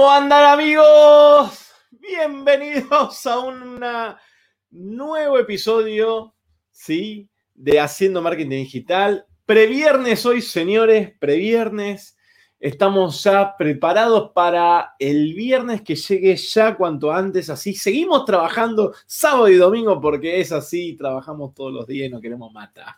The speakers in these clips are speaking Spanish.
¿Cómo andan amigos? Bienvenidos a un nuevo episodio, ¿sí? De Haciendo Marketing Digital. Previernes hoy, señores, previernes. Estamos ya preparados para el viernes que llegue ya cuanto antes. Así seguimos trabajando sábado y domingo porque es así, trabajamos todos los días y no queremos matar.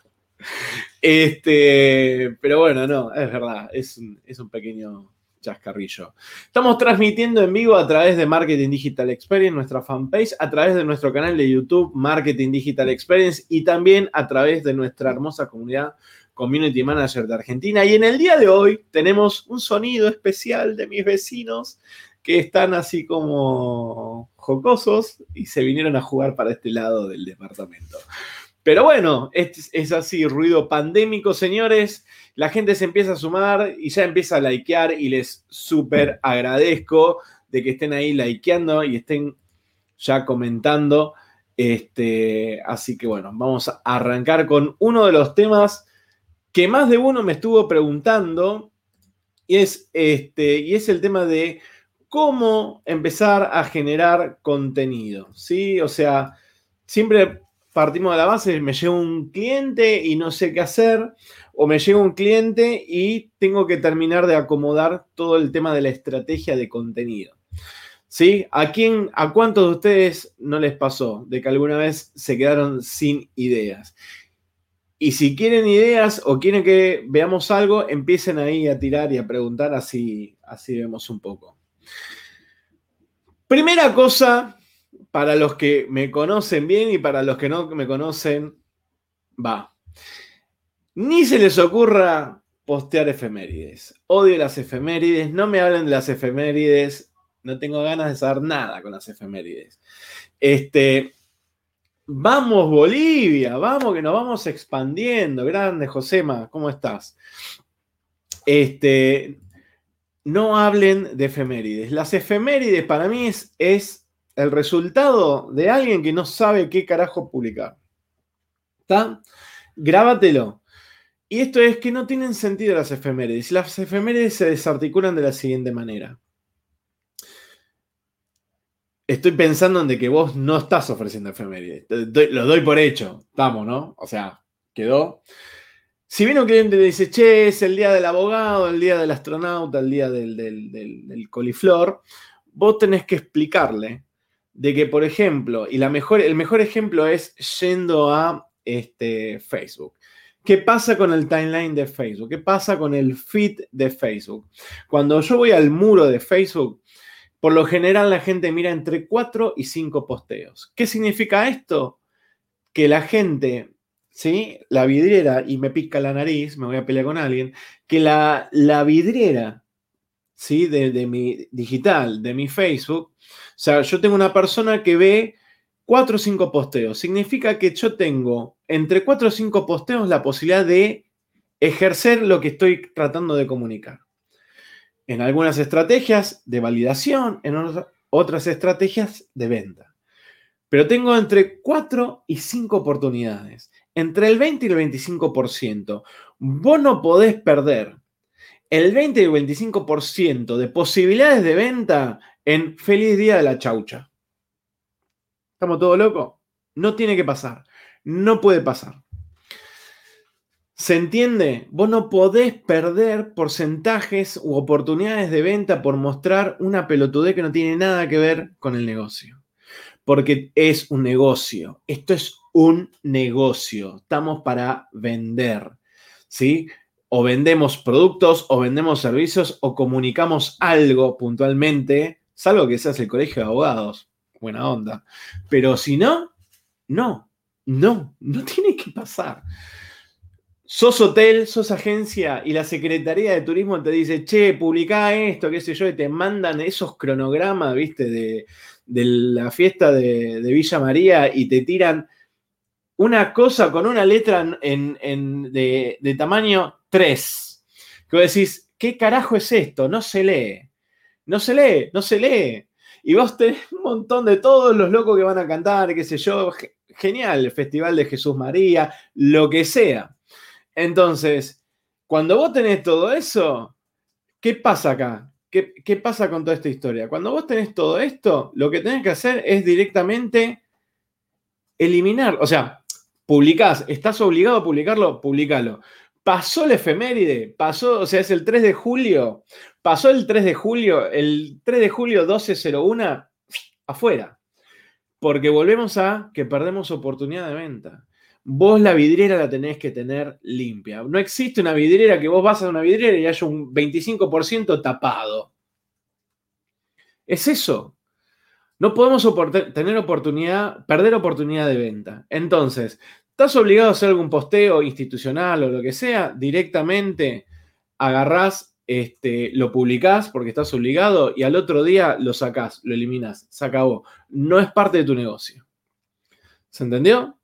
Este, pero bueno, no, es verdad, es es un pequeño chascarrillo. Estamos transmitiendo en vivo a través de Marketing Digital Experience, nuestra fanpage, a través de nuestro canal de YouTube Marketing Digital Experience y también a través de nuestra hermosa comunidad Community Manager de Argentina. Y en el día de hoy tenemos un sonido especial de mis vecinos que están así como jocosos y se vinieron a jugar para este lado del departamento. Pero bueno, es, es así, ruido pandémico, señores la gente se empieza a sumar y ya empieza a likear y les súper agradezco de que estén ahí likeando y estén ya comentando. Este, así que bueno, vamos a arrancar con uno de los temas que más de uno me estuvo preguntando y es, este, y es el tema de cómo empezar a generar contenido, ¿sí? O sea, siempre partimos de la base, me llega un cliente y no sé qué hacer, o me llega un cliente y tengo que terminar de acomodar todo el tema de la estrategia de contenido. ¿Sí? ¿A quién, a cuántos de ustedes no les pasó de que alguna vez se quedaron sin ideas? Y si quieren ideas o quieren que veamos algo, empiecen ahí a tirar y a preguntar, así, así vemos un poco. Primera cosa para los que me conocen bien y para los que no me conocen, va. Ni se les ocurra postear efemérides. Odio las efemérides, no me hablen de las efemérides, no tengo ganas de saber nada con las efemérides. Este, vamos Bolivia, vamos que nos vamos expandiendo. Grande Josema, ¿cómo estás? Este, no hablen de efemérides. Las efemérides para mí es, es el resultado de alguien que no sabe qué carajo publicar. ¿Está? Grábatelo. Y esto es que no tienen sentido las efemérides. Las efemérides se desarticulan de la siguiente manera. Estoy pensando en que vos no estás ofreciendo efemérides. Lo doy por hecho. Estamos, ¿no? O sea, quedó. Si viene un cliente y dice, che, es el día del abogado, el día del astronauta, el día del, del coliflor, vos tenés que explicarle de que, por ejemplo, y la mejor, el mejor ejemplo es yendo a este, Facebook. ¿Qué pasa con el timeline de Facebook? ¿Qué pasa con el feed de Facebook? Cuando yo voy al muro de Facebook, por lo general la gente mira entre 4 y 5 posteos. ¿Qué significa esto? Que la gente, ¿sí? La vidriera, y me pica la nariz, me voy a pelear con alguien, que la, la vidriera, ¿sí? De, de mi digital, de mi Facebook, sea, yo tengo una persona que ve cuatro o cinco posteos. Significa que yo tengo entre cuatro o cinco posteos la posibilidad de ejercer lo que estoy tratando de comunicar. En algunas estrategias de validación, en otras estrategias de venta. Pero tengo entre 4 y 5 oportunidades. Entre el 20 y el 25%. Vos no podés perder el 20 y el 25% de posibilidades de venta en Feliz Día de la Chaucha. ¿Estamos todos locos? No tiene que pasar. No puede pasar. ¿Se entiende? Vos no podés perder porcentajes u oportunidades de venta por mostrar una pelotudez que no tiene nada que ver con el negocio. Porque es un negocio. Esto es un negocio. Estamos para vender. ¿Sí? O vendemos productos, o vendemos servicios, o comunicamos algo puntualmente Salvo que seas el colegio de abogados. Buena onda. Pero si no, no, no, no tiene que pasar. Sos hotel, sos agencia y la Secretaría de Turismo te dice, che, publicá esto, qué sé yo, y te mandan esos cronogramas, viste, de, la fiesta de, Villa María y te tiran una cosa con una letra en, de, de, tamaño 3. Que vos decís, ¿qué carajo es esto? No se lee. No se lee, no se lee. Y vos tenés un montón de todos los locos que van a cantar, qué sé yo. Genial, el Festival de Jesús María, lo que sea. Entonces, cuando vos tenés todo eso, ¿qué pasa acá? ¿qué, ¿qué pasa con toda esta historia? Cuando vos tenés todo esto, lo que tenés que hacer es directamente eliminar, o sea, publicás, estás obligado a publicarlo, publicalo. Pasó la efeméride, pasó, o sea, es el 3 de julio, pasó el 3 de julio, el 3 de julio 1201, afuera. Porque volvemos a que perdemos oportunidad de venta. Vos la vidriera la tenés que tener limpia. No existe una vidriera que vos vas a una vidriera y haya un 25% tapado. Es eso. No podemos tener oportunidad, perder oportunidad de venta. Entonces, estás obligado a hacer algún posteo institucional o lo que sea, directamente agarrás, este, lo publicás porque estás obligado y al otro día lo sacás, lo eliminas, se acabó. No es parte de tu negocio. ¿Se entendió?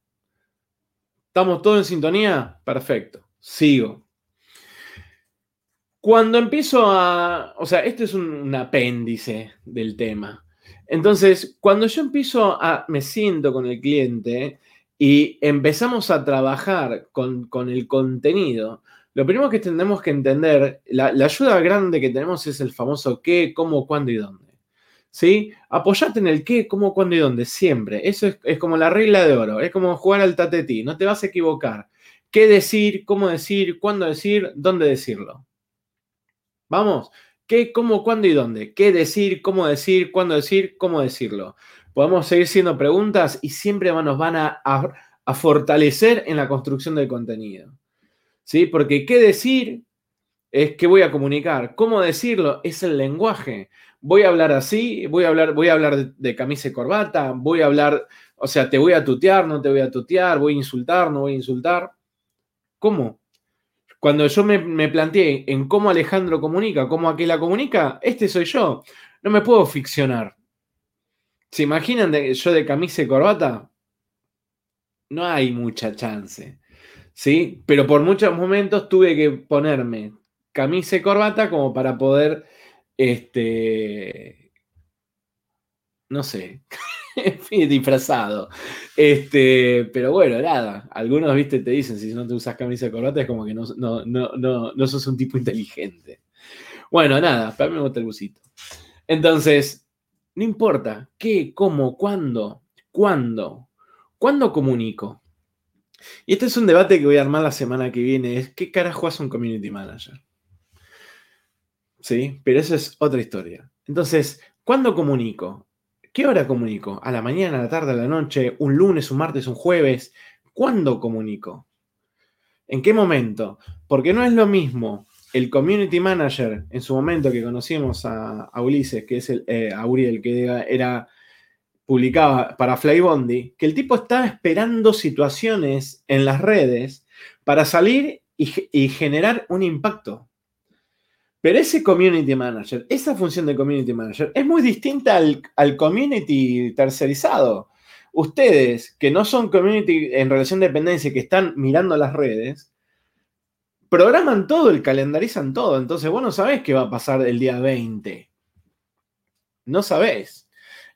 ¿Estamos todos en sintonía? Perfecto. Sigo. Cuando empiezo a, o sea, este es un apéndice del tema. Entonces, cuando yo empiezo a, me siento con el cliente y empezamos a trabajar con, el contenido, lo primero que tenemos que entender, la, ayuda grande que tenemos es el famoso qué, cómo, cuándo y dónde. ¿Sí? Apoyate en el qué, cómo, cuándo y dónde, siempre. Eso es, es como la regla de oro, es como jugar al tatetí, no te vas a equivocar. ¿Qué decir, cómo decir, cuándo decir, dónde decirlo? Vamos, ¿Qué, cómo, cuándo y dónde? ¿Qué decir, cómo decir, cuándo decir, cómo decirlo? Podemos seguir siendo preguntas y siempre nos van a, fortalecer en la construcción del contenido. ¿Sí? Porque qué decir es qué voy a comunicar. ¿Cómo decirlo? Es el lenguaje. Voy a hablar así, voy a hablar, voy a hablar de, camisa y corbata, voy a hablar, o sea, te voy a tutear, no te voy a tutear, voy a insultar, no voy a insultar. ¿Cómo? Cuando yo me, planteé en cómo Alejandro comunica, cómo aquella comunica, este soy yo. No me puedo ficcionar. ¿Se imaginan yo de camisa y corbata? No hay mucha chance. ¿Sí? Pero por muchos momentos tuve que ponerme camisa y corbata como para poder, este, no sé, disfrazado. Este, pero bueno, nada. Algunos, viste, te dicen, si no te usas camisa de corbata es como que no, no, no, no, sos un tipo inteligente. Bueno, nada, para mí el busito. Entonces, no importa qué, cómo, cuándo, cuándo, cuándo comunico. Y este es un debate que voy a armar la semana que viene, es qué carajo hace un community manager. ¿Sí? Pero eso es otra historia. Entonces, ¿cuándo comunico? ¿Qué hora comunico? ¿A la mañana, a la tarde, a la noche? ¿Un lunes, un martes, un jueves? ¿Cuándo comunico? ¿En qué momento? Porque no es lo mismo el community manager en su momento que conocimos a, Ulises, que es el, eh, que era, publicaba para Flybondi, que el tipo estaba esperando situaciones en las redes para salir y generar un impacto. Pero ese community manager, esa función de community manager, es muy distinta al, community tercerizado. Ustedes, que no son community en relación de dependencia, que están mirando las redes, programan todo, el calendarizan todo. Entonces vos no sabés qué va a pasar el día 20. No sabés.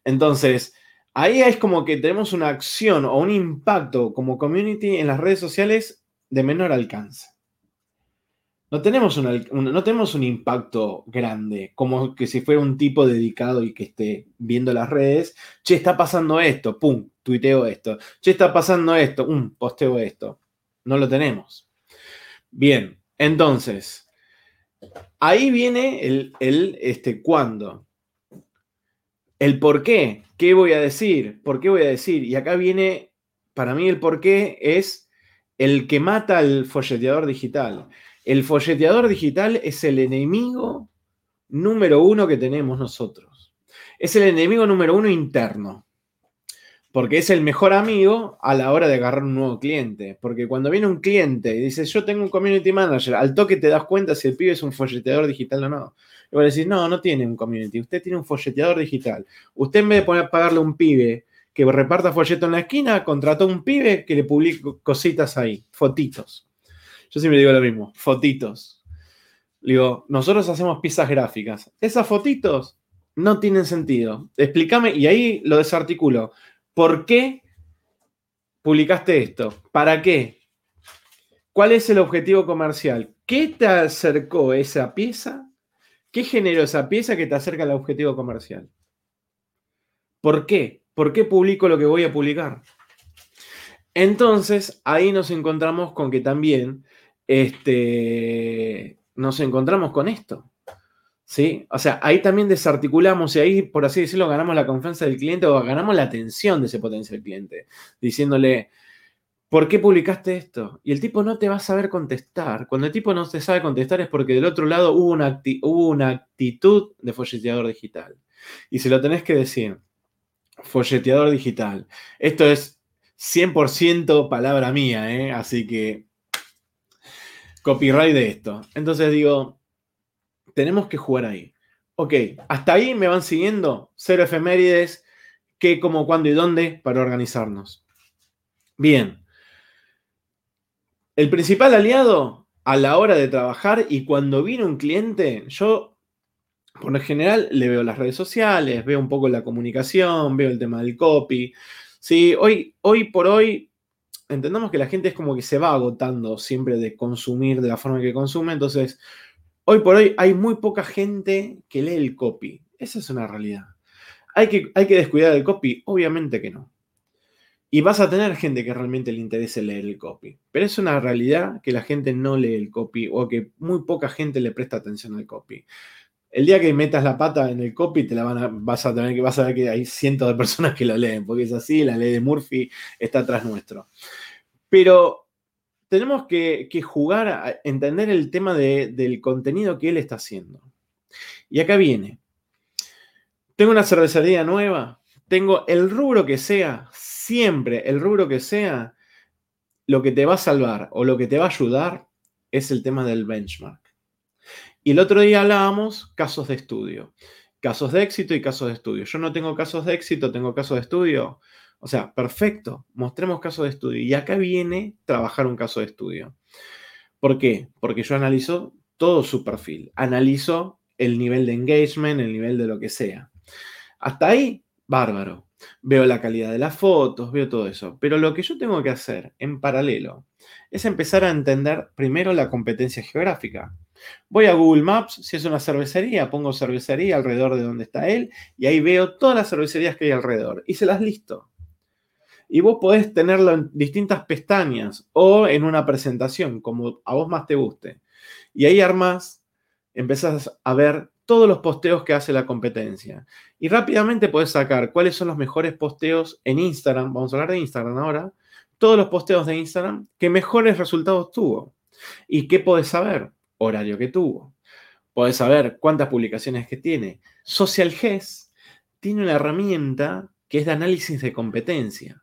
Entonces, ahí es como que tenemos una acción o un impacto como community en las redes sociales de menor alcance no tenemos, un, no tenemos un impacto grande, como que si fuera un tipo dedicado y que esté viendo las redes, che, está pasando esto, pum, tuiteo esto, che, está pasando esto, pum, posteo esto. No lo tenemos. Bien, entonces, ahí viene el, el este, cuándo. El por qué, qué voy a decir, por qué voy a decir. Y acá viene, para mí el por qué es el que mata al folleteador digital. El folleteador digital es el enemigo número uno que tenemos nosotros. Es el enemigo número uno interno. Porque es el mejor amigo a la hora de agarrar un nuevo cliente. Porque cuando viene un cliente y dice, yo tengo un community manager, al toque te das cuenta si el pibe es un folleteador digital o no. Y vas a decir, no, no tiene un community, usted tiene un folleteador digital. Usted en vez de poner, pagarle un pibe que reparta folleto en la esquina, contrató un pibe que le publique cositas ahí, fotitos. Yo siempre digo lo mismo, fotitos. Digo, nosotros hacemos piezas gráficas. Esas fotitos no tienen sentido. Explícame, y ahí lo desarticulo. ¿Por qué publicaste esto? ¿Para qué? ¿Cuál es el objetivo comercial? ¿Qué te acercó esa pieza ¿Qué generó esa pieza que te acerca al objetivo comercial? ¿Por qué? ¿Por qué publico lo que voy a publicar? Entonces, ahí nos encontramos con que también este, nos encontramos con esto. ¿Sí? O sea, ahí también desarticulamos y ahí, por así decirlo, ganamos la confianza del cliente o ganamos la atención de ese potencial cliente, diciéndole, ¿por qué publicaste esto? Y el tipo no te va a saber contestar. Cuando el tipo no te sabe contestar es porque del otro lado hubo una, hubo una actitud de folleteador digital. Y se lo tenés que decir, folleteador digital. Esto es 100% palabra mía, ¿eh? así que copyright de esto. Entonces digo, tenemos que jugar ahí. Ok, hasta ahí me van siguiendo. Cero efemérides, qué, cómo, cuándo y dónde para organizarnos. Bien. El principal aliado a la hora de trabajar y cuando viene un cliente, yo por lo general le veo las redes sociales, veo un poco la comunicación, veo el tema del copy. Sí, hoy, hoy por hoy entendamos que la gente es como que se va agotando siempre de consumir de la forma que consume, entonces hoy por hoy hay muy poca gente que lee el copy. Esa es una realidad. ¿Hay que, hay que descuidar el copy? Obviamente que no. Y vas a tener gente que realmente le interese leer el copy. Pero es una realidad que la gente no lee el copy o que muy poca gente le presta atención al copy. El día que metas la pata en el copy, te la vas a tener que ver que hay cientos de personas que lo leen, porque es así, la ley de Murphy está atrás nuestro. Pero tenemos que, jugar a entender el tema del contenido que él está haciendo. Y acá viene. Tengo una cervecería nueva, tengo el rubro que sea, siempre el rubro que sea, lo que te va a salvar o lo que te va a ayudar es el tema del benchmark. Y el otro día hablábamos casos de estudio, casos de éxito y casos de estudio. Yo no tengo casos de éxito, tengo casos de estudio. O sea, perfecto, mostremos casos de estudio. Y acá viene trabajar un caso de estudio. ¿Por qué? Porque yo analizo todo su perfil, analizo el nivel de engagement, el nivel de lo que sea. Hasta ahí, bárbaro. Veo la calidad de las fotos, veo todo eso. Pero lo que yo tengo que hacer en paralelo es empezar a entender primero la competencia geográfica. Voy a Google Maps, si es una cervecería, pongo cervecería alrededor de donde está él y ahí veo todas las cervecerías que hay alrededor y se las listo y vos podés tenerlo en distintas pestañas o en una presentación, como a vos más te guste. Y ahí armas, empezás a ver todos los posteos que hace la competencia. Y rápidamente podés sacar cuáles son los mejores posteos en Instagram, vamos a hablar de Instagram ahora, todos los posteos de Instagram que mejores resultados tuvo. ¿Y qué podés saber? Horario que tuvo. Podés saber cuántas publicaciones que tiene. Social GES tiene una herramienta que es de análisis de competencia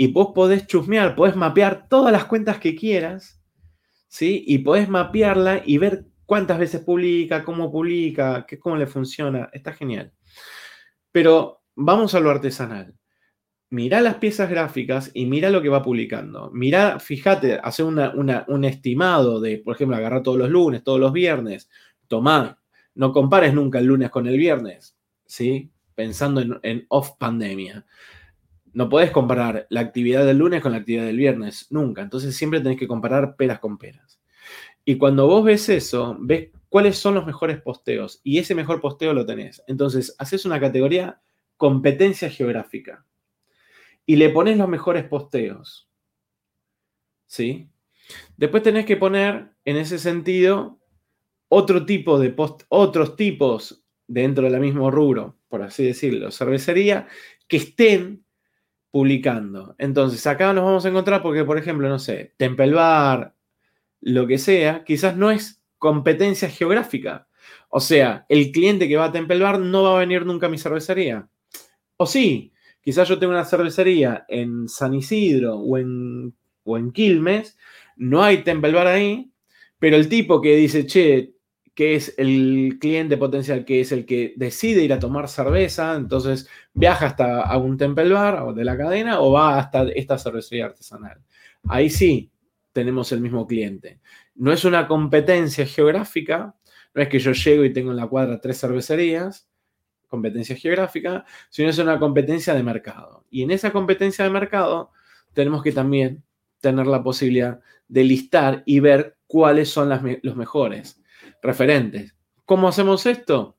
y vos podés chusmear, podés mapear todas las cuentas que quieras, ¿sí? Y podés mapearla y ver cuántas veces publica, cómo publica, qué, cómo le funciona. Está genial. Pero vamos a lo artesanal. Mirá las piezas gráficas y mira lo que va publicando. Mirá, fíjate, hace un estimado de, por ejemplo, agarrar todos los lunes, todos los viernes. Tomá, no compares nunca el lunes con el viernes, ¿sí? Pensando en, en off pandemia no puedes comparar la actividad del lunes con la actividad del viernes, nunca. Entonces siempre tenés que comparar peras con peras. Y cuando vos ves eso, ves cuáles son los mejores posteos y ese mejor posteo lo tenés. Entonces haces una categoría competencia geográfica y le pones los mejores posteos. ¿Sí? Después tenés que poner en ese sentido otro tipo de post, otros tipos dentro del mismo rubro, por así decirlo, cervecería, que estén publicando. Entonces, acá nos vamos a encontrar porque, por ejemplo, no sé, Temple Bar, lo que sea, quizás no es competencia geográfica. O sea, el cliente que va a Temple Bar no va a venir nunca a mi cervecería. O sí, quizás yo tengo una cervecería en San Isidro o en, o en Quilmes, no hay Temple Bar ahí, pero el tipo que dice, che, que es el cliente potencial, que es el que decide ir a tomar cerveza, entonces viaja hasta a un Temple Bar de la cadena o va hasta esta cervecería artesanal. Ahí sí tenemos el mismo cliente. No es una competencia geográfica, no es que yo llego y tengo en la cuadra tres cervecerías, competencia geográfica, sino es una competencia de mercado. Y en esa competencia de mercado tenemos que también tener la posibilidad de listar y ver cuáles son los mejores referentes. ¿Cómo hacemos esto?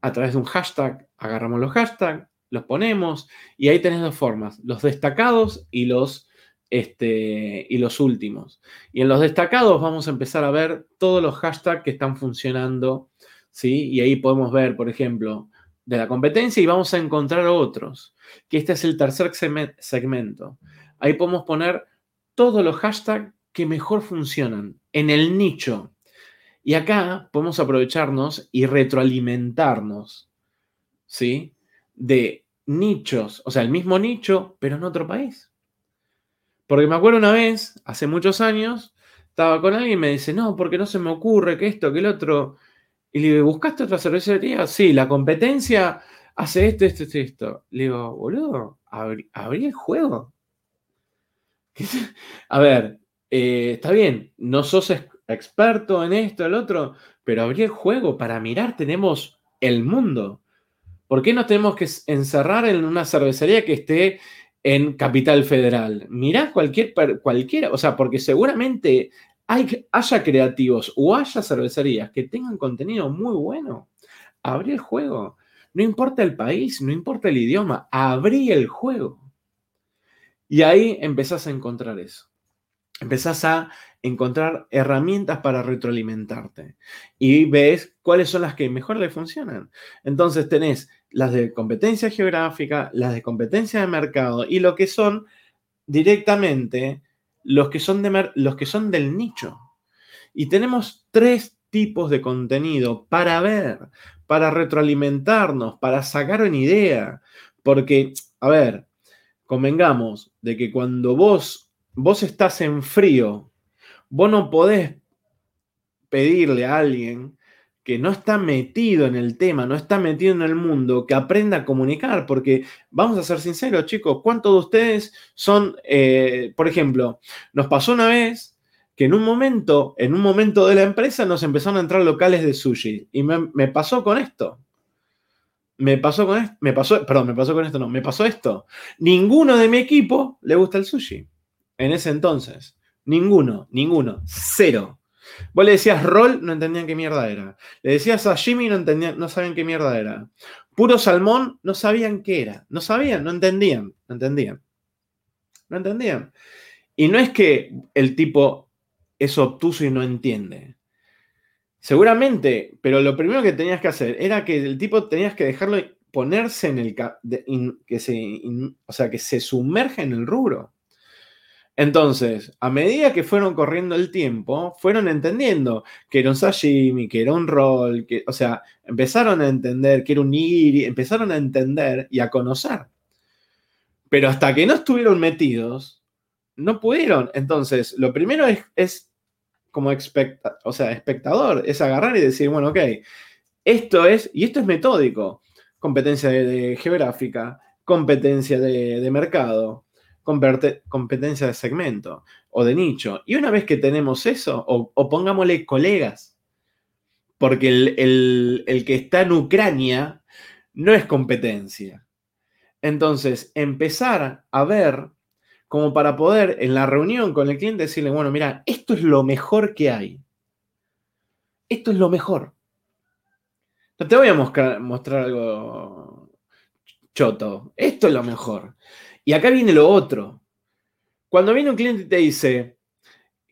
A través de un hashtag, agarramos los hashtags, los ponemos y ahí tenés dos formas, los destacados y los, este, y los últimos. Y en los destacados vamos a empezar a ver todos los hashtags que están funcionando, ¿sí? Y ahí podemos ver, por ejemplo, de la competencia y vamos a encontrar otros, que este es el tercer segmento. Ahí podemos poner todos los hashtags que mejor funcionan en el nicho. Y acá podemos aprovecharnos y retroalimentarnos, ¿sí? De nichos, o sea, el mismo nicho, pero en otro país. Porque me acuerdo una vez, hace muchos años, estaba con alguien y me dice, no, porque no se me ocurre que esto, que el otro. Y le digo, ¿buscaste otra cervecería? Sí, la competencia hace esto, esto, esto, esto. Le digo, boludo, ¿abrí, el juego? A ver, eh, está bien, no sos experto en esto, el otro, pero abrí el juego. Para mirar tenemos el mundo. ¿Por qué no tenemos que encerrar en una cervecería que esté en Capital Federal? Mirá cualquier, cualquiera, o sea, porque seguramente hay, haya creativos o haya cervecerías que tengan contenido muy bueno. Abrí el juego. No importa el país, no importa el idioma, abrí el juego. Y ahí empezás a encontrar eso. Empezás a encontrar herramientas para retroalimentarte y ves cuáles son las que mejor le funcionan. Entonces tenés las de competencia geográfica, las de competencia de mercado y lo que son directamente los que son, de los que son del nicho. Y tenemos tres tipos de contenido para ver, para retroalimentarnos, para sacar una idea. Porque, a ver, convengamos de que cuando vos, vos estás en frío, vos no podés pedirle a alguien que no está metido en el tema, no está metido en el mundo, que aprenda a comunicar, porque vamos a ser sinceros, chicos, ¿cuántos de ustedes son, eh, por ejemplo, nos pasó una vez que en un momento, en un momento de la empresa nos empezaron a entrar locales de sushi y me, pasó con esto. Me pasó con esto, me pasó, perdón, me pasó con esto, no, me pasó esto. Ninguno de mi equipo le gusta el sushi en ese entonces. Ninguno, ninguno, cero. Vos le decías roll, no entendían qué mierda era. Le decías a Jimmy, no, entendían, no sabían qué mierda era. Puro salmón, no sabían qué era. No sabían, no entendían, no entendían. No entendían. Y no es que el tipo es obtuso y no entiende. Seguramente, pero lo primero que tenías que hacer era que el tipo tenías que dejarlo ponerse en el que se, o sea, que se sumerja en el rubro. Entonces, a medida que fueron corriendo el tiempo, fueron entendiendo que era un sashimi, que era un roll, que, o sea, empezaron a entender que era un nigiri, empezaron a entender y a conocer. Pero hasta que no estuvieron metidos, no pudieron. Entonces, lo primero es, como o sea, espectador, es agarrar y decir, bueno, ok, esto es, y esto es metódico, competencia de, geográfica, competencia de mercado, competencia de segmento o de nicho. Y una vez que tenemos eso, o, pongámosle colegas, porque el, el, que está en Ucrania no es competencia. Entonces, empezar a ver como para poder en la reunión con el cliente decirle, bueno, mira, esto es lo mejor que hay. Esto es lo mejor. No te voy a mostrar algo choto. Esto es lo mejor. Y acá viene lo otro. Cuando viene un cliente y te dice,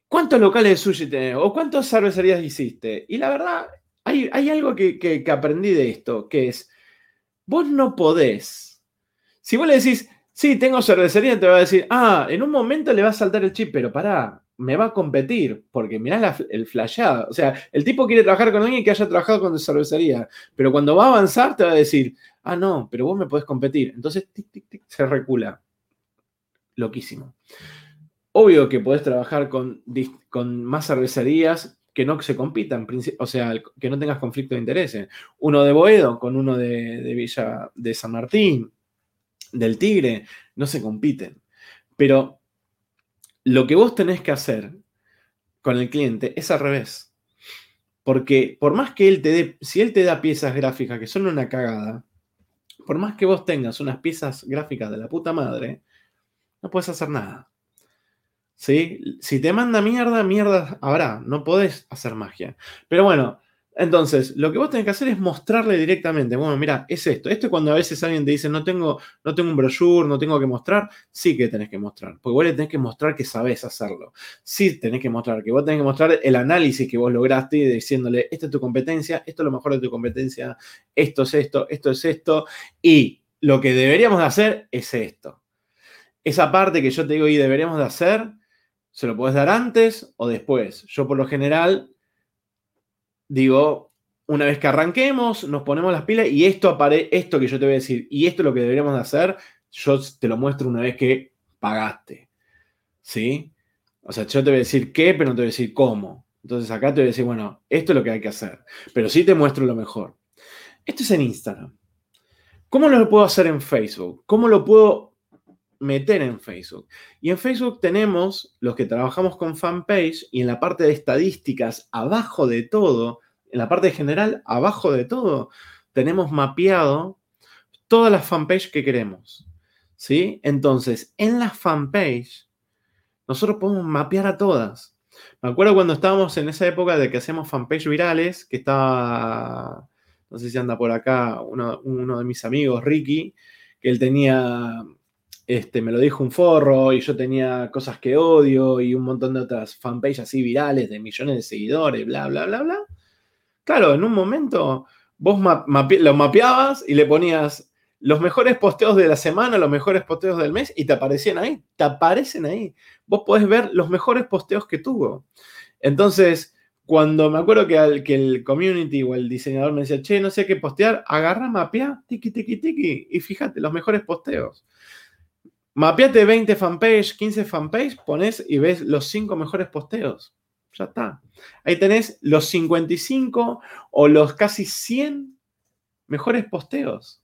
¿cuántos locales de sushi tenés? ¿O cuántas cervecerías hiciste? Y la verdad, hay, algo que, aprendí de esto, que es, vos no podés. Si vos le decís, sí, tengo cervecería, te va a decir, ah, en un momento le va a saltar el chip, pero pará, me va a competir, porque mirá el flasheado. O sea, el tipo quiere trabajar con alguien que haya trabajado con cervecería, pero cuando va a avanzar te va a decir, ah, no, pero vos me podés competir. Entonces, tic, tic, tic, se recula loquísimo. Obvio que podés trabajar con, con más cervecerías que no se compitan, o sea, que no tengas conflicto de intereses. Uno de Boedo con uno de, de Villa de San Martín, del Tigre, no se compiten. Pero lo que vos tenés que hacer con el cliente es al revés. Porque por más que él te dé, si él te da piezas gráficas que son una cagada, por más que vos tengas unas piezas gráficas de la puta madre, no puedes hacer nada. ¿Sí? Si te manda mierda, mierda habrá, no podés hacer magia. Pero bueno, Entonces, lo que vos tenés que hacer es mostrarle directamente, bueno, mira, es esto. Esto es cuando a veces alguien te dice, no tengo, no tengo un brochure, no tengo que mostrar. Sí que tenés que mostrar, porque vos le tenés que mostrar que sabés hacerlo. Sí tenés que mostrar, que vos tenés que mostrar el análisis que vos lograste diciéndole, esta es tu competencia, esto es lo mejor de tu competencia, esto es esto, esto es esto, y lo que deberíamos de hacer es esto. Esa parte que yo te digo y deberíamos de hacer, se lo puedes dar antes o después. Yo por lo general digo, una vez que arranquemos, nos ponemos las pilas y esto apare esto que yo te voy a decir y esto es lo que deberíamos de hacer, yo te lo muestro una vez que pagaste. ¿Sí? O sea, yo te voy a decir qué, pero no te voy a decir cómo. Entonces acá te voy a decir, bueno, esto es lo que hay que hacer. Pero sí te muestro lo mejor. Esto es en Instagram. ¿Cómo lo puedo hacer en Facebook? ¿Cómo lo puedo meter en Facebook? Y en Facebook tenemos los que trabajamos con fanpage y en la parte de estadísticas, abajo de todo, en la parte general, abajo de todo, tenemos mapeado todas las fanpage que queremos. ¿Sí? Entonces, en las fanpage, nosotros podemos mapear a todas. Me acuerdo cuando estábamos en esa época de que hacemos fanpage virales, que estaba, no sé si anda por acá, uno, uno de mis amigos, Ricky, que él tenía este, me lo dijo un forro y yo tenía cosas que odio y un montón de otras fanpages así virales de millones de seguidores, bla, bla, bla, bla. Claro, en un momento vos lo mapeabas y le ponías los mejores posteos de la semana, los mejores posteos del mes y te aparecían ahí, te aparecen ahí. Vos podés ver los mejores posteos que tuvo. Entonces, cuando me acuerdo que, que el community o el diseñador me decía, che, no sé qué postear, agarra, mapea, tiki, tiki, tiki, y fíjate, los mejores posteos. Mapeate 20 fanpage, 15 fanpage, pones y ves los 5 mejores posteos. Ya está. Ahí tenés los 55 o los casi 100 mejores posteos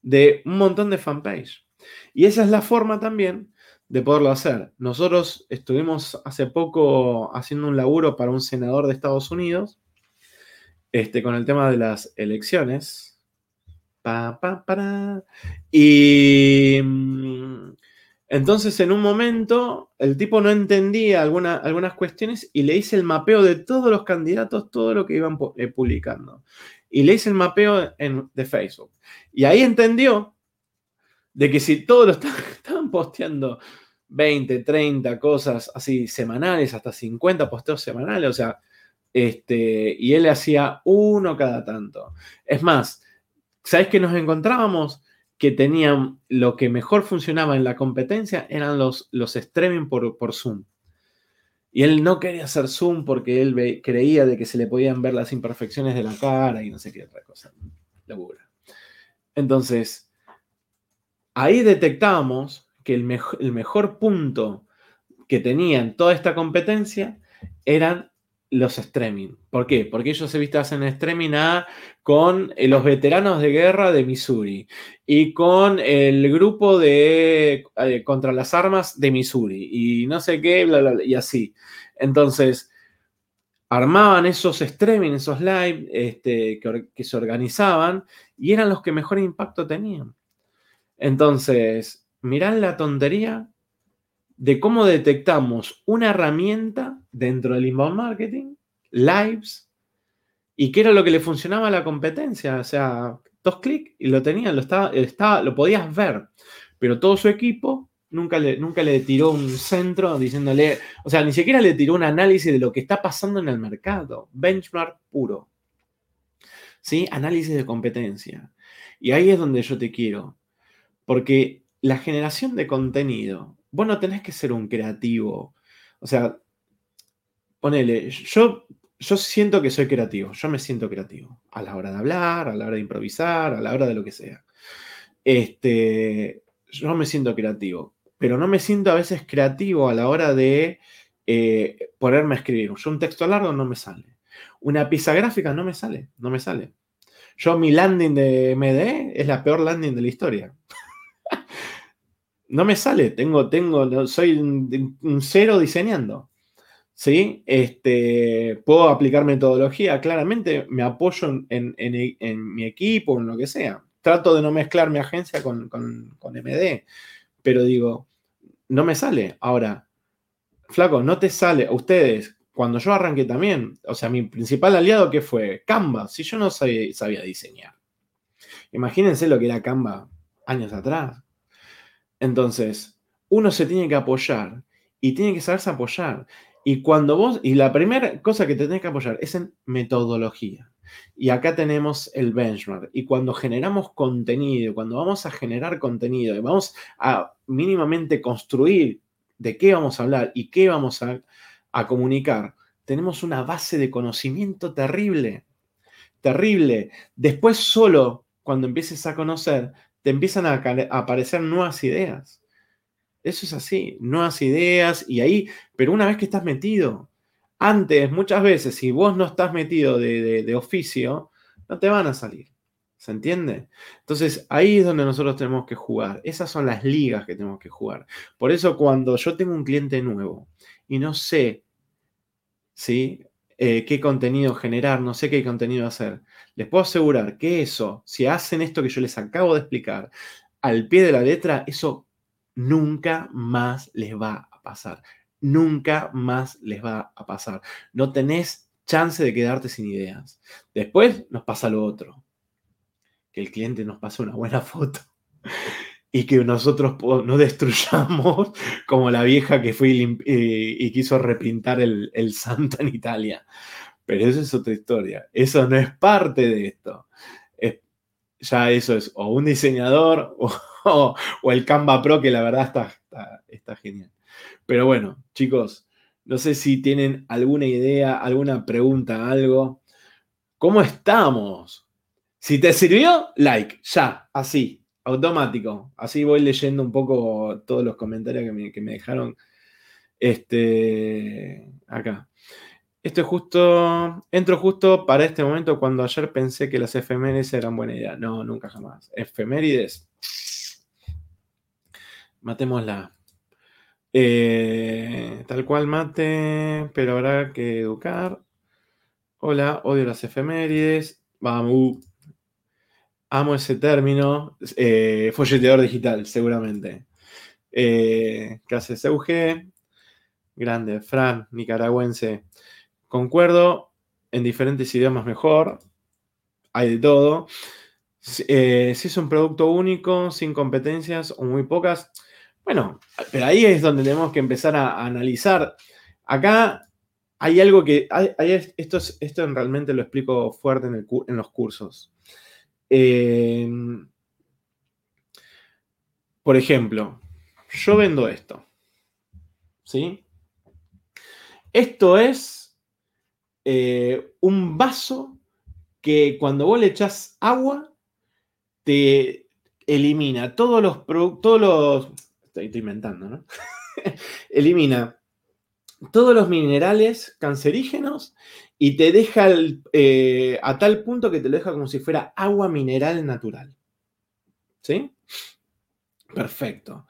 de un montón de fanpage. Y esa es la forma también de poderlo hacer. Nosotros estuvimos hace poco haciendo un laburo para un senador de Estados Unidos este, con el tema de las elecciones. Pa, pa. Y mm, entonces, en un momento, el tipo no entendía algunas cuestiones y le hice el mapeo de todos los candidatos, todo lo que iban eh, publicando. Y le hice el mapeo de Facebook. Y ahí entendió de que si todos lo estaban posteando 20, 30 cosas así semanales, hasta 50 posteos semanales, o sea, este, y él hacía uno cada tanto. Es más, ¿sabes qué nos encontrábamos? Que tenían lo que mejor funcionaba en la competencia eran los, los streaming por, por Zoom. Y él no quería hacer Zoom porque él creía de que se le podían ver las imperfecciones de la cara y no sé qué otra cosa. Locura. Entonces, ahí detectábamos que el, el mejor punto que tenían toda esta competencia eran los streaming. ¿Por qué? Porque ellos se hacen streaming con eh, los veteranos de guerra de Missouri y con el grupo de eh, contra las armas de Missouri y no sé qué, bla, bla, y así. Entonces, armaban esos streaming, esos live este, que, que se organizaban y eran los que mejor impacto tenían. Entonces, mirad la tontería de cómo detectamos una herramienta dentro del inbound marketing, lives, y qué era lo que le funcionaba a la competencia. O sea, dos clics y lo tenían, lo, estaba, estaba, lo podías ver, pero todo su equipo nunca le, nunca le tiró un centro diciéndole, o sea, ni siquiera le tiró un análisis de lo que está pasando en el mercado, benchmark puro. ¿Sí? Análisis de competencia. Y ahí es donde yo te quiero, porque la generación de contenido vos no tenés que ser un creativo. O sea, ponele, yo, yo siento que soy creativo, yo me siento creativo a la hora de hablar, a la hora de improvisar, a la hora de lo que sea. Este, yo me siento creativo, pero no me siento a veces creativo a la hora de eh, ponerme a escribir. Yo un texto largo no me sale. Una pieza gráfica no me sale, no me sale. Yo mi landing de MD es la peor landing de la historia no me sale, tengo, tengo, soy un, cero diseñando. ¿Sí? Este, puedo aplicar metodología, claramente me apoyo en, mi equipo, en lo que sea. Trato de no mezclar mi agencia con, MD, pero digo, no me sale. Ahora, flaco, no te sale, ustedes cuando yo arranqué también, o sea, mi principal aliado que fue Canva, si yo no sabía, diseñar. Imagínense lo que era Canva años atrás. Entonces, uno se tiene que apoyar y tiene que saberse apoyar. Y cuando vos, y la primera cosa que te tenés que apoyar es en metodología. Y acá tenemos el benchmark. Y cuando generamos contenido, cuando vamos a generar contenido y vamos a mínimamente construir de qué vamos a hablar y qué vamos a, comunicar, tenemos una base de conocimiento terrible. Terrible. Después solo cuando empieces a conocer, te empiezan a, aparecer nuevas ideas. Eso es así, nuevas ideas y ahí, pero una vez que estás metido, antes, muchas veces, si vos no estás metido de, oficio, no te van a salir. ¿Se entiende? Entonces, ahí es donde nosotros tenemos que jugar. Esas son las ligas que tenemos que jugar. Por eso, cuando yo tengo un cliente nuevo y no sé, ¿sí? Eh, qué contenido generar, no sé qué contenido hacer, les puedo asegurar que eso, si hacen esto que yo les acabo de explicar, al pie de la letra, eso nunca más les va a pasar nunca más les va a pasar. No tenés chance de quedarte sin ideas. Después nos pasa lo otro, que el cliente nos pase una buena foto y que nosotros no destruyamos como la vieja que fue y, quiso repintar el, santo en Italia. Pero eso es otra historia. Eso no es parte de esto. ya eso es o un diseñador o, el Canva Pro, que la verdad está, está genial. Pero bueno, chicos, no sé si tienen alguna idea, alguna pregunta, algo. ¿Cómo estamos? Si te sirvió, like, ya, así, automático. Así voy leyendo un poco todos los comentarios que me, dejaron este, acá. Esto es justo, entro justo para este momento cuando ayer pensé que las efemérides eran buena idea. No, nunca jamás. Efemérides. Matémosla. Eh, tal cual mate, pero habrá que educar. Hola, odio las efemérides. Vamos. Amo ese término. Eh, folleteador digital, seguramente. Eh, ¿Qué hace Grande, Fran, nicaragüense. Concuerdo, en diferentes idiomas mejor. Hay de todo. si es un producto único, sin competencias o muy pocas, bueno, pero ahí es donde tenemos que empezar a, analizar. Acá hay algo que, esto, esto realmente lo explico fuerte en, los cursos. Em, por ejemplo, yo vendo esto. ¿Sí? Esto es eh, un vaso que cuando vos le echás agua, te elimina todos los, todos los, estoy, inventando, ¿no? Elimina todos los minerales cancerígenos y te deja eh, a tal punto que te lo deja como si fuera agua mineral natural. ¿Sí? Perfecto.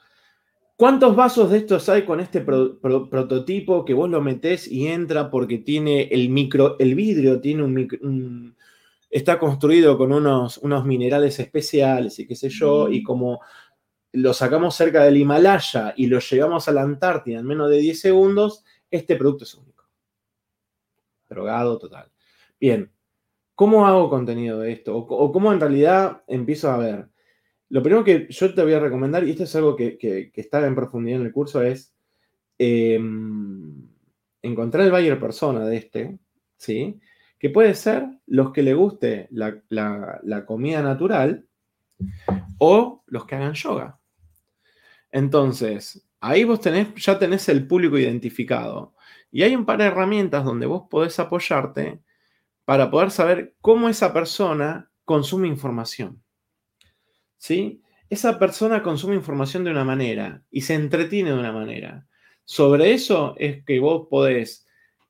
¿Cuántos vasos de estos hay con este prototipo que vos lo metés y entra porque tiene el micro, el vidrio tiene un, está construido con unos, unos minerales especiales y qué sé yo, y como lo sacamos cerca del Himalaya y lo llevamos a la Antártida en menos de 10 segundos, este producto es único. Drogado total. Bien, ¿cómo hago contenido de esto? O, cómo en realidad empiezo a ver. Lo primero que yo te voy a recomendar, y esto es algo que, está en profundidad en el curso, es em, encontrar el buyer persona de este, ¿sí? Que puede ser los que le guste la comida natural o los que hagan yoga. Entonces, ahí vos tenés, ya tenés el público identificado. Y hay un par de herramientas donde vos podés apoyarte para poder saber cómo esa persona consume información. ¿Sí? Esa persona consume información de una manera y se entretiene de una manera. Sobre eso es que vos podés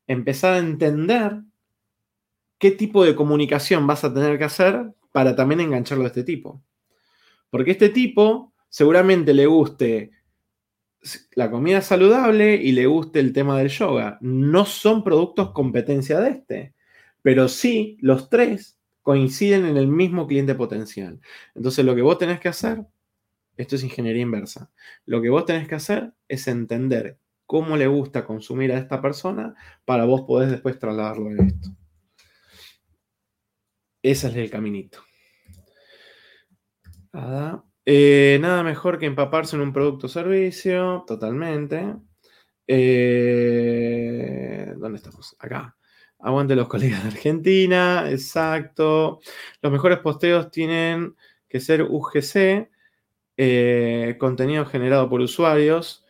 empezar a entender qué tipo de comunicación vas a tener que hacer para también engancharlo a este tipo. Porque este tipo seguramente le guste la comida saludable y le guste el tema del yoga. No son productos competencia de este, pero sí los tres coinciden en el mismo cliente potencial. Entonces lo que vos tenés que hacer, esto es ingeniería inversa, lo que vos tenés que hacer es entender cómo le gusta consumir a esta persona para vos podés después trasladarlo en esto. Ese es el caminito. Eh, nada mejor que empaparse en un producto o servicio, totalmente. Eh, ¿Dónde estamos? Acá. Aguante los colegas de Argentina, exacto. Los mejores posteos tienen que ser UGC, eh, contenido generado por usuarios,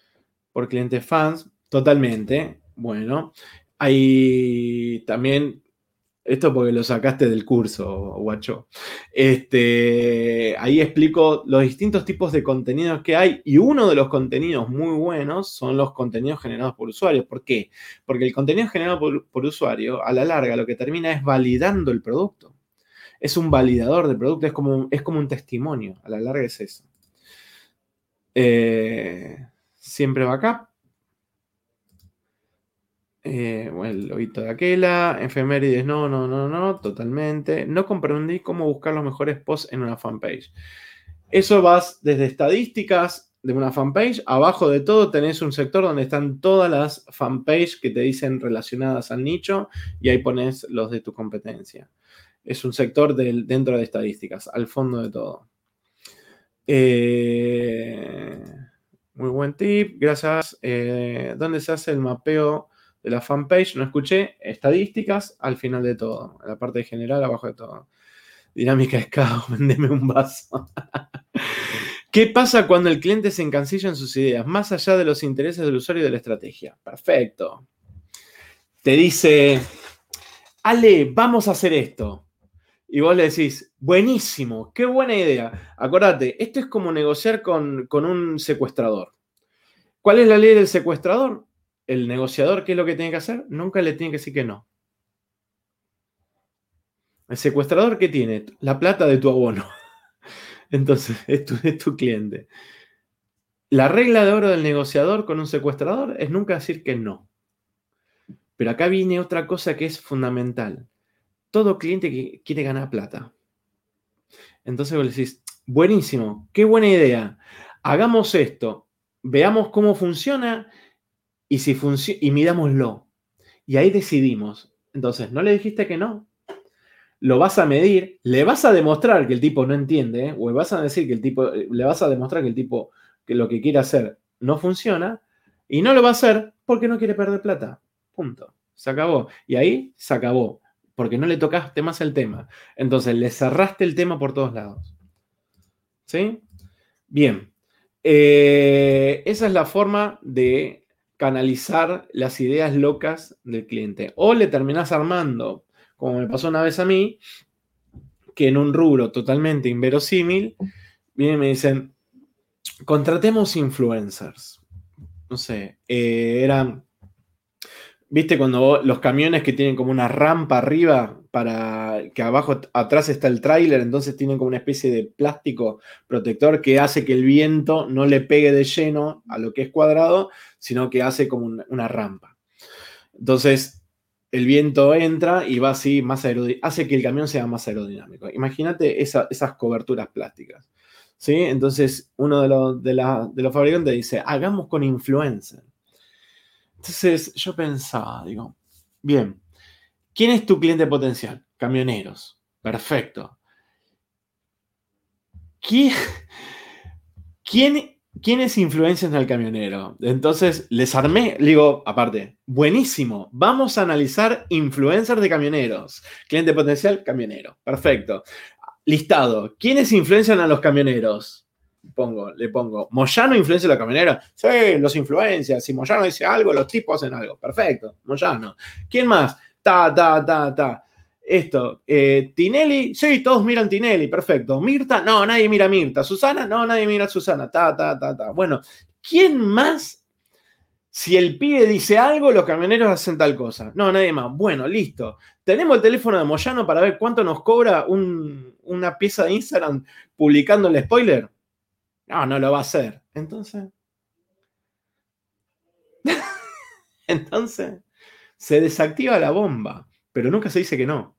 por clientes fans, totalmente. Bueno, hay también esto porque lo sacaste del curso, guacho. Este, ahí explico los distintos tipos de contenidos que hay y uno de los contenidos muy buenos son los contenidos generados por usuarios. ¿Por qué? Porque el contenido generado por, usuario, a la larga, lo que termina es validando el producto. Es un validador del producto, es como es como un testimonio. A la larga es eso. Eh, siempre va acá. Eh, bueno, el lobito de Aquela, efemérides, no, no, no, no, totalmente. No comprendí cómo buscar los mejores posts en una fanpage. Eso vas desde estadísticas de una fanpage, abajo de todo tenés un sector donde están todas las fanpages que te dicen relacionadas al nicho y ahí pones los de tu competencia. Es un sector del, dentro de estadísticas, al fondo de todo. Eh, muy buen tip, gracias. Eh, ¿Dónde se hace el mapeo de la fanpage, no escuché, estadísticas al final de todo, en la parte general abajo de todo. Dinámica es caos, vendeme un vaso. ¿Qué pasa cuando el cliente se encancilla en sus ideas, más allá de los intereses del usuario y de la estrategia? Perfecto. Te dice, Ale, vamos a hacer esto. Y vos le decís, buenísimo, qué buena idea. Acordate, esto es como negociar con, con un secuestrador. ¿Cuál es la ley del secuestrador? El negociador, ¿qué es lo que tiene que hacer? Nunca le tiene que decir que no. El secuestrador, ¿qué tiene? La plata de tu abono. Entonces, es tu, es tu cliente. La regla de oro del negociador con un secuestrador es nunca decir que no. Pero acá viene otra cosa que es fundamental. Todo cliente quiere ganar plata. Entonces vos le decís, buenísimo, qué buena idea. Hagamos esto, veamos cómo funciona y, si y midámoslo. Y ahí decidimos. Entonces, no le dijiste que no. Lo vas a medir, le vas a demostrar que el tipo no entiende, ¿eh? o le vas a decir que el tipo, eh, le vas a demostrar que el tipo que lo que quiere hacer no funciona, y no lo va a hacer porque no quiere perder plata. Punto. Se acabó. Y ahí se acabó, porque no le tocaste más el tema. Entonces, le cerraste el tema por todos lados. ¿Sí? Bien. Eh, esa es la forma de canalizar las ideas locas del cliente. O le terminas armando, como me pasó una vez a mí, que en un rubro totalmente inverosímil, vienen y me dicen, contratemos influencers. No sé, eh, eran ¿Viste cuando los camiones que tienen como una rampa arriba para que abajo, atrás está el tráiler, entonces tienen como una especie de plástico protector que hace que el viento no le pegue de lleno a lo que es cuadrado, sino que hace como una, rampa. Entonces, el viento entra y va así más hace que el camión sea más aerodinámico. Imagínate esas coberturas plásticas. ¿sí? Entonces, uno de los, de los fabricantes dice, hagamos con influencer. Entonces yo pensaba, digo, bien, ¿quién es tu cliente potencial? Camioneros. Perfecto. ¿Quién, quién, ¿Quiénes influencian al camionero? Entonces les armé, digo, aparte, buenísimo, vamos a analizar influencers de camioneros. Cliente potencial, camionero. Perfecto. Listado. ¿Quiénes influencian a los camioneros? pongo, le pongo, ¿Moyano influencia a la camionera? Sí, los influencia. Si Moyano dice algo, los tipos hacen algo. Perfecto, Moyano. ¿Quién más? Ta, ta, ta, ta. Esto, eh, Tinelli, sí, todos miran Tinelli, perfecto. Mirta, no, nadie mira Mirta. Susana, no, nadie mira Susana. Ta, ta, ta, ta. Bueno, ¿quién más? Si el pibe dice algo, los camioneros hacen tal cosa. No, nadie más. Bueno, listo. Tenemos el teléfono de Moyano para ver cuánto nos cobra una pieza de Instagram publicando el spoiler. No, no lo va a hacer. Entonces. Entonces, se desactiva la bomba, pero nunca se dice que no.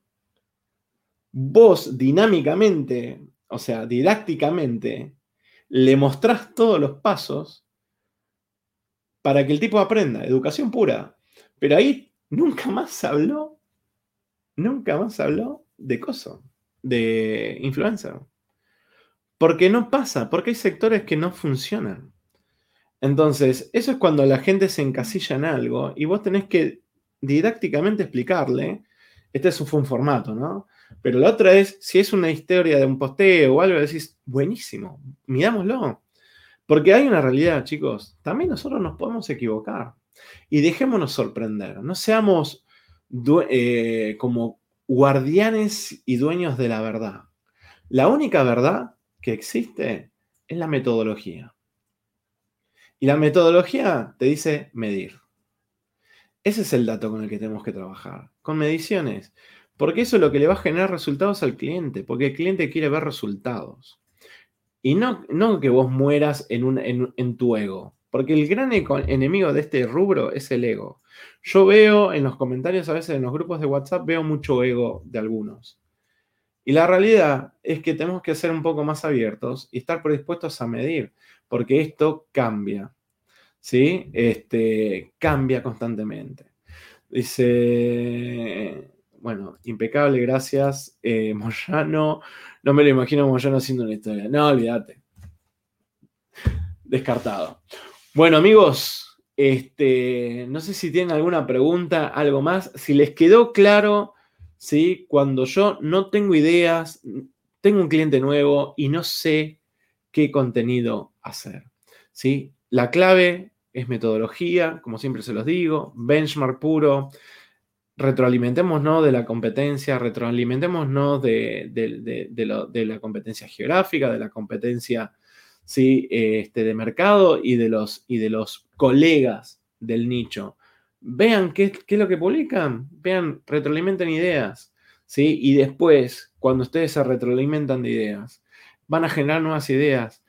Vos dinámicamente, o sea, didácticamente, le mostrás todos los pasos para que el tipo aprenda, educación pura. Pero ahí nunca más habló, nunca más habló de coso, de influencer. Porque no pasa, porque hay sectores que no funcionan. Entonces, eso es cuando la gente se encasilla en algo y vos tenés que didácticamente explicarle, este es un formato, ¿no? Pero la otra es, si es una historia de un posteo o algo, decís, buenísimo, mirámoslo. Porque hay una realidad, chicos, también nosotros nos podemos equivocar y dejémonos sorprender, no seamos eh, como guardianes y dueños de la verdad. La única verdad que existe es la metodología. Y la metodología te dice medir. Ese es el dato con el que tenemos que trabajar, con mediciones. Porque eso es lo que le va a generar resultados al cliente, porque el cliente quiere ver resultados. Y no, no que vos mueras en, un, en, tu ego, porque el gran enemigo de este rubro es el ego. Yo veo en los comentarios, a veces en los grupos de WhatsApp, veo mucho ego de algunos. Y la realidad es que tenemos que ser un poco más abiertos y estar predispuestos a medir, porque esto cambia. ¿Sí? Este, cambia constantemente. Dice, bueno, impecable, gracias. Eh, Moyano, no me lo imagino Moyano haciendo una historia. No, olvídate. Descartado. Bueno, amigos, este, no sé si tienen alguna pregunta, algo más. Si les quedó claro, ¿sí? cuando yo no tengo ideas, tengo un cliente nuevo y no sé qué contenido hacer. ¿sí? La clave es metodología, como siempre se los digo, benchmark puro, retroalimentémonos de la competencia, retroalimentémonos de, de, la competencia geográfica, de la competencia ¿sí? este, de mercado y de, los, y de los colegas del nicho. Vean qué, qué, es lo que publican, vean, retroalimenten ideas, ¿sí? Y después, cuando ustedes se retroalimentan de ideas, van a generar nuevas ideas,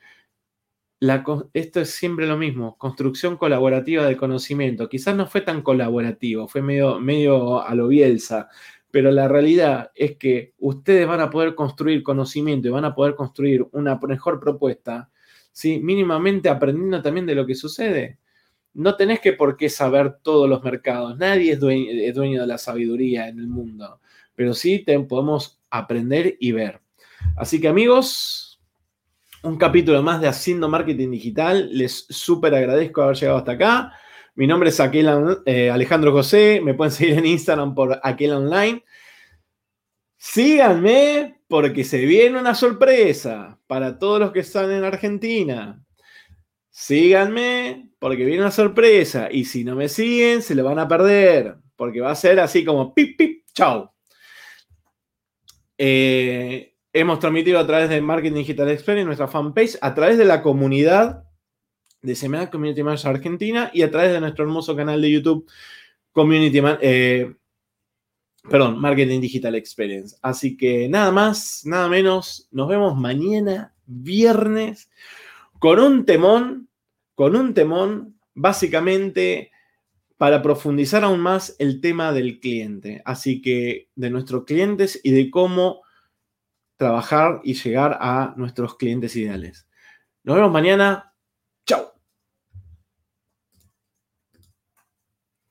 esto es siempre lo mismo, construcción colaborativa del conocimiento. Quizás no fue tan colaborativo, fue medio, medio a lo bielsa, pero la realidad es que ustedes van a poder construir conocimiento y van a poder construir una mejor propuesta, ¿sí? mínimamente aprendiendo también de lo que sucede. No tenés que por qué saber todos los mercados, nadie es dueño, de la sabiduría en el mundo, pero sí podemos aprender y ver. Así que amigos, un capítulo más de Haciendo Marketing Digital. Les súper agradezco haber llegado hasta acá. Mi nombre es eh, Alejandro José. Me pueden seguir en Instagram por Aquel Online. Síganme porque se viene una sorpresa para todos los que están en Argentina. Síganme porque viene una sorpresa. Y si no me siguen, se lo van a perder. Porque va a ser así como pip, pip, chau. Eh, Hemos transmitido a través de Marketing Digital Experience, nuestra fanpage, a través de la comunidad de Semana Community Manager Argentina y a través de nuestro hermoso canal de YouTube Community eh, perdón, Marketing Digital Experience. Así que nada más, nada menos. Nos vemos mañana, viernes, con un temón, con un temón, básicamente para profundizar aún más el tema del cliente. Así que de nuestros clientes y de cómo trabajar y llegar a nuestros clientes ideales. Nos vemos mañana.